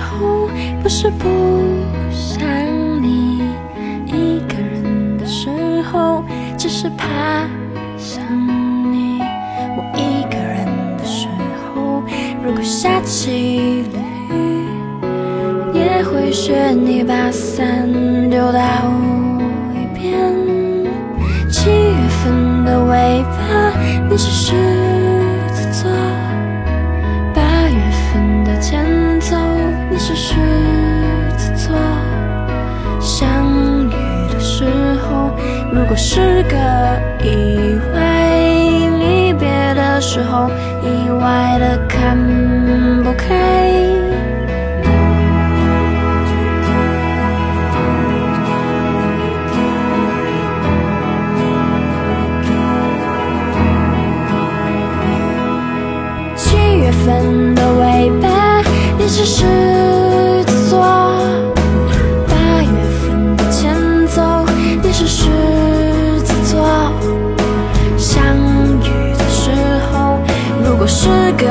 候，不是不想你一个人的时候，只是怕想你。我一个人的时候，如果下起了雨，也会学你把伞丢到一边。七月份的尾巴，你只是。是狮子座。相遇的时候，如果是个意外，离别的时候，意外的看不开。七月份的尾巴，你是是个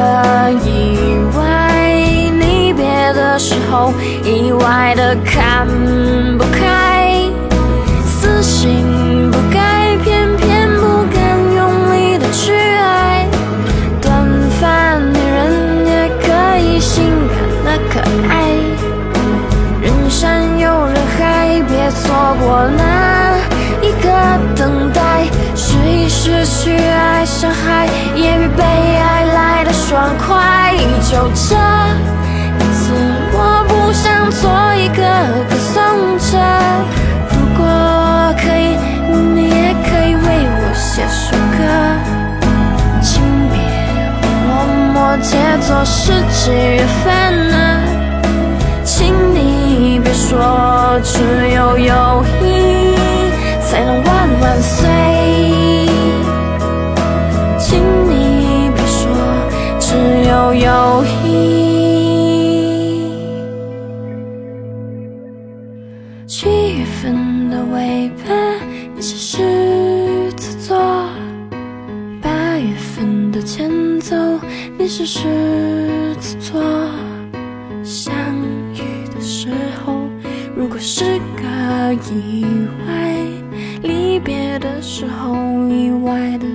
意外，离别的时候，意外的看不开。死性不改，偏偏不敢用力的去爱。短发女人也可以性感的可爱。人山又人海，别错过那一个等待。试一试去爱上海，快。就这一次，我不想做一个歌颂者。如果可以，你也可以为我写首歌。请别问我摩羯座是几月份呢？请你别说只有友谊才能万万岁。七月份的尾巴，你是狮子座；八月份的前奏，你是狮子座。相遇的时候，如果是个意外，离别的时候，意外的